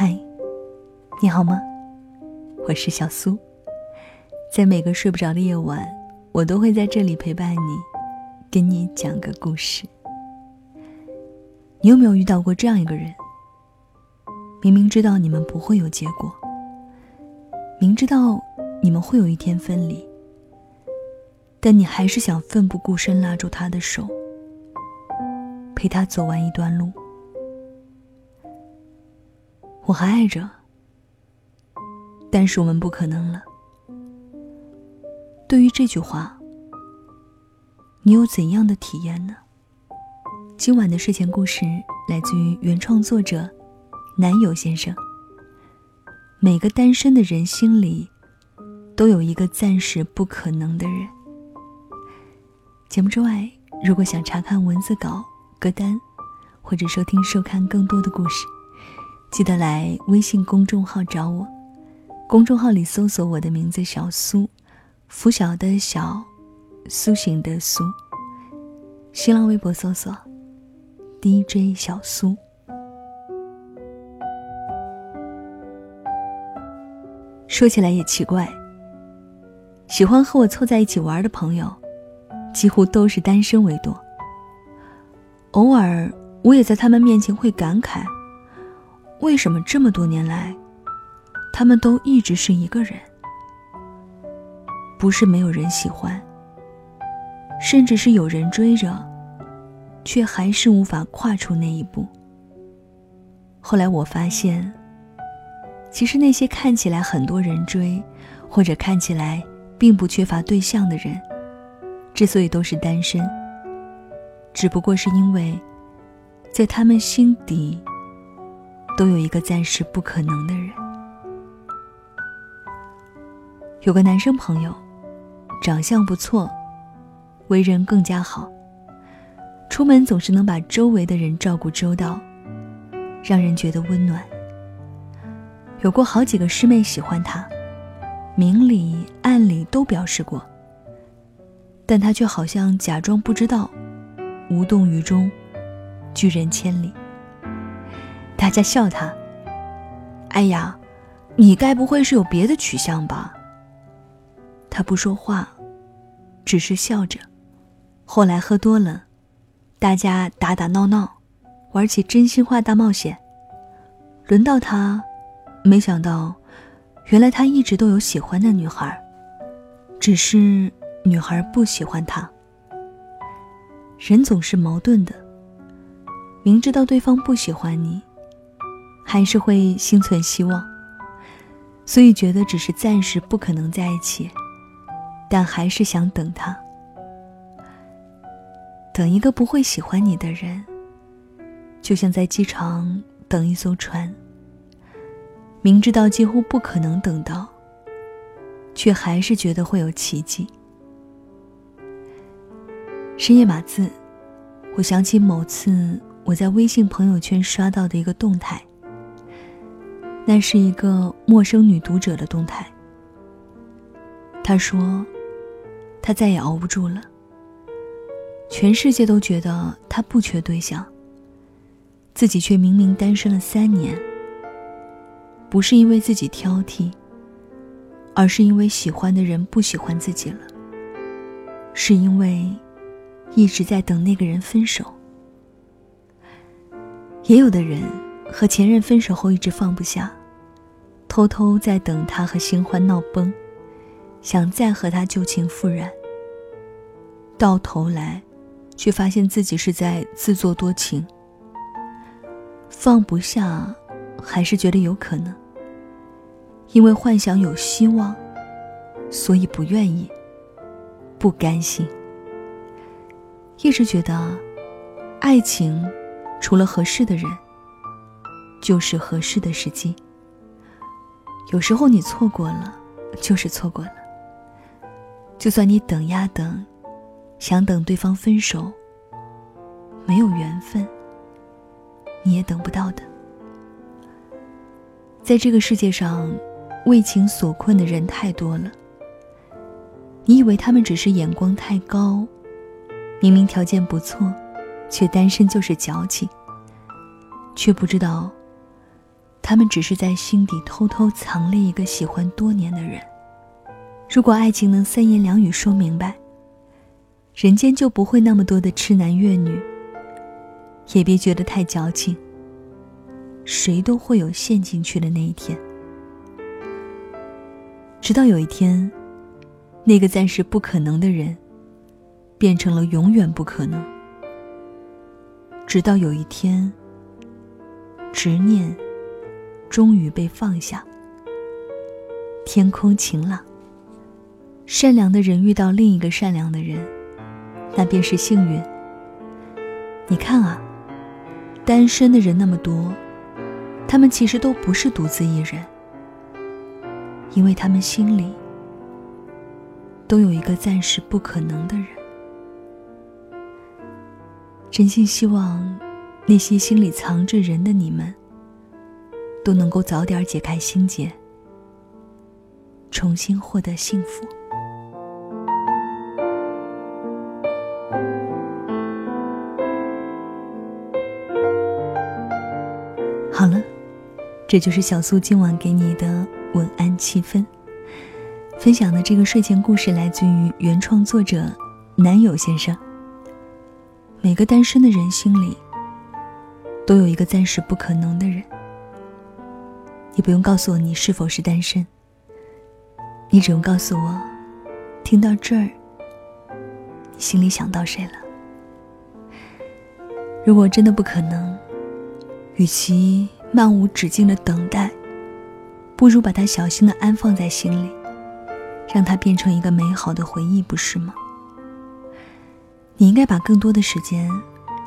嗨，你好吗？我是小苏，在每个睡不着的夜晚，我都会在这里陪伴你，跟你讲个故事。你有没有遇到过这样一个人？明明知道你们不会有结果，明知道你们会有一天分离，但你还是想奋不顾身拉住他的手，陪他走完一段路。我还爱着，但是我们不可能了。对于这句话，你有怎样的体验呢？今晚的睡前故事来自于原创作者男友先生。每个单身的人心里，都有一个暂时不可能的人。节目之外，如果想查看文字稿、歌单，或者收听、收看更多的故事。记得来微信公众号找我，公众号里搜索我的名字小苏，拂晓的小，苏醒的苏。新浪微博搜索 DJ 小苏。说起来也奇怪，喜欢和我凑在一起玩的朋友，几乎都是单身为多。偶尔，我也在他们面前会感慨。为什么这么多年来，他们都一直是一个人？不是没有人喜欢，甚至是有人追着，却还是无法跨出那一步。后来我发现，其实那些看起来很多人追，或者看起来并不缺乏对象的人，之所以都是单身，只不过是因为，在他们心底。都有一个暂时不可能的人。有个男生朋友，长相不错，为人更加好。出门总是能把周围的人照顾周到，让人觉得温暖。有过好几个师妹喜欢他，明里暗里都表示过，但他却好像假装不知道，无动于衷，拒人千里。大家笑他。哎呀，你该不会是有别的取向吧？他不说话，只是笑着。后来喝多了，大家打打闹闹，玩起真心话大冒险。轮到他，没想到，原来他一直都有喜欢的女孩，只是女孩不喜欢他。人总是矛盾的，明知道对方不喜欢你。还是会心存希望，所以觉得只是暂时不可能在一起，但还是想等他，等一个不会喜欢你的人，就像在机场等一艘船。明知道几乎不可能等到，却还是觉得会有奇迹。深夜码字，我想起某次我在微信朋友圈刷到的一个动态。那是一个陌生女读者的动态。她说：“她再也熬不住了。全世界都觉得她不缺对象，自己却明明单身了三年。不是因为自己挑剔，而是因为喜欢的人不喜欢自己了。是因为一直在等那个人分手。也有的人和前任分手后一直放不下。”偷偷在等他和新欢闹崩，想再和他旧情复燃。到头来，却发现自己是在自作多情。放不下，还是觉得有可能。因为幻想有希望，所以不愿意，不甘心。一直觉得，爱情，除了合适的人，就是合适的时机。有时候你错过了，就是错过了。就算你等呀等，想等对方分手，没有缘分，你也等不到的。在这个世界上，为情所困的人太多了。你以为他们只是眼光太高，明明条件不错，却单身就是矫情，却不知道。他们只是在心底偷偷藏了一个喜欢多年的人。如果爱情能三言两语说明白，人间就不会那么多的痴男怨女。也别觉得太矫情。谁都会有陷进去的那一天，直到有一天，那个暂时不可能的人，变成了永远不可能。直到有一天，执念终于被放下，天空晴朗。善良的人遇到另一个善良的人，那便是幸运。你看啊，单身的人那么多，他们其实都不是独自一人，因为他们心里都有一个暂时不可能的人。真心希望那些心里藏着人的你们，都能够早点解开心结，重新获得幸福。好了，这就是小苏今晚给你的晚安气氛。分享的这个睡前故事来自于原创作者男友先生。每个单身的人心里，都有一个暂时不可能的人。你不用告诉我你是否是单身，你只用告诉我，听到这儿，你心里想到谁了。如果真的不可能。与其漫无止境的等待，不如把它小心的安放在心里，让它变成一个美好的回忆，不是吗？你应该把更多的时间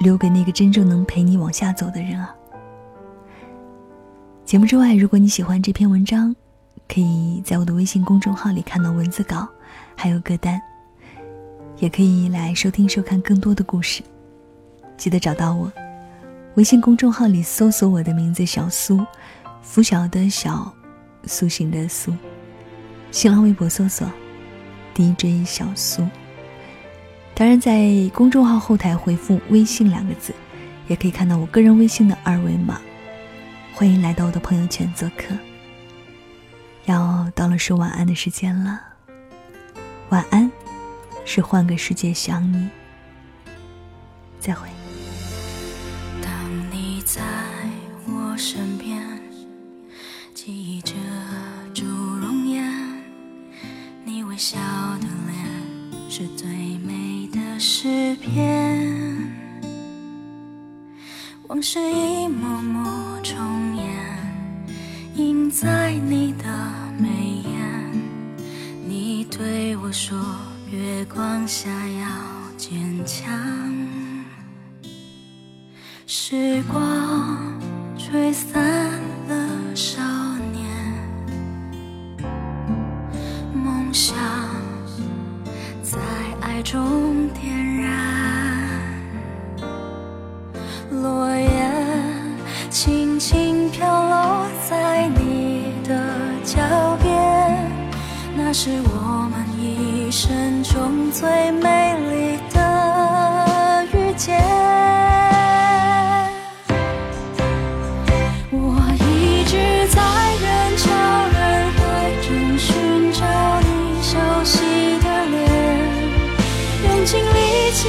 留给那个真正能陪你往下走的人啊！节目之外，如果你喜欢这篇文章，可以在我的微信公众号里看到文字稿，还有歌单，也可以来收听收看更多的故事。记得找到我。微信公众号里搜索我的名字小苏，拂晓的小，苏醒的苏。新浪微博搜索 DJ 小苏。当然，在公众号后台回复“微信”两个字，也可以看到我个人微信的二维码。欢迎来到我的朋友圈做客。要到了说晚安的时间了，晚安，是换个世界想你。再会。当你在我身边，记忆遮住容颜，你微笑的脸是最美的诗篇。往事一幕幕重演，映在你的眉眼。你对我说，月光下要坚强。时光吹散是我们一生中最美丽的遇见。我一直在人潮人海中寻找你熟悉的脸用尽力气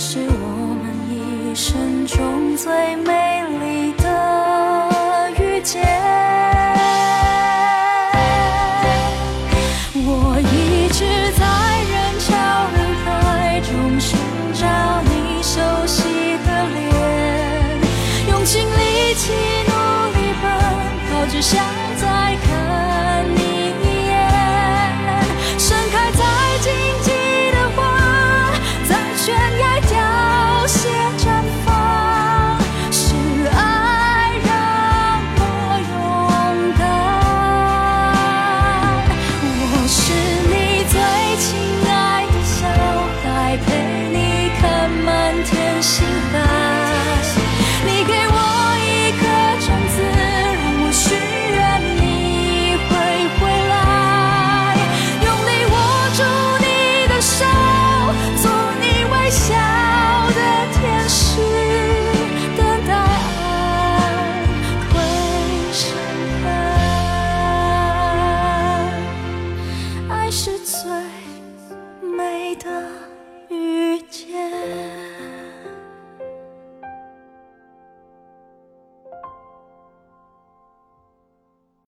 是我们一生中最美丽的遇见。我一直在人潮人海中寻找你熟悉的脸，用尽力气努力奔跑，只想。